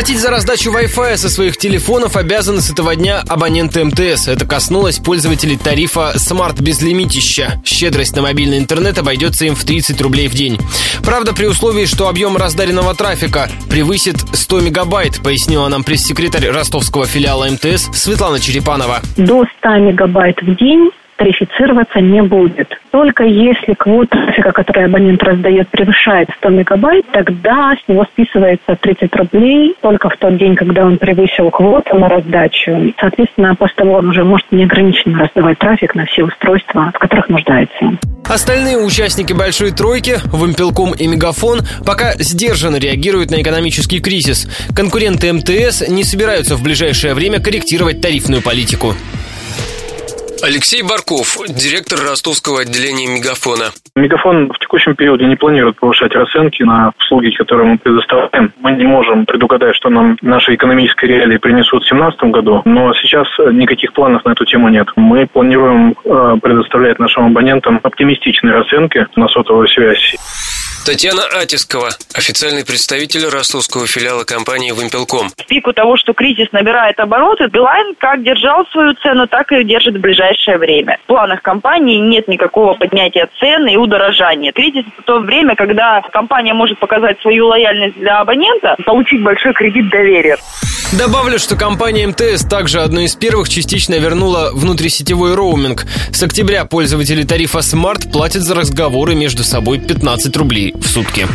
Платить за раздачу Wi-Fi со своих телефонов обязаны с этого дня абоненты МТС. Это коснулось пользователей тарифа Smart Безлимитища. Щедрость на мобильный интернет обойдется им в 30 рублей в день. Правда, при условии, что объем раздаренного трафика превысит 100 мегабайт, пояснила нам пресс-секретарь ростовского филиала МТС Светлана Черепанова. До 100 мегабайт в день тарифицироваться не будет. Только если квота трафика, который абонент раздает, превышает 100 мегабайт, тогда с него списывается 30 рублей только в тот день, когда он превысил квоту на раздачу. Соответственно, после того он уже может неограниченно раздавать трафик на все устройства, в которых нуждается. Остальные участники «Большой тройки», Вымпелком и Мегафон, пока сдержанно реагируют на экономический кризис. Конкуренты МТС не собираются в ближайшее время корректировать тарифную политику. Алексей Барков, директор ростовского отделения «Мегафона». Мегафон в текущем периоде не планирует повышать расценки на услуги, которые мы предоставляем. Мы не можем предугадать, что нам наши экономические реалии принесут в 2017 году, но сейчас никаких планов на эту тему нет. Мы планируем э, предоставлять нашим абонентам оптимистичные расценки на сотовую связь. Татьяна Атискова, официальный представитель ростовского филиала компании «Вымпелком». В пику того, что кризис набирает обороты, Билайн как держал свою цену, так и держит в ближайшее время. В планах компании нет никакого поднятия цен и удорожания. Кризис – это то время, когда компания может показать свою лояльность для абонента, получить большой кредит доверия. Добавлю, что компания МТС также одной из первых частично вернула внутрисетевой роуминг. С октября пользователи тарифа Smart платят за разговоры между собой 15 в сутки.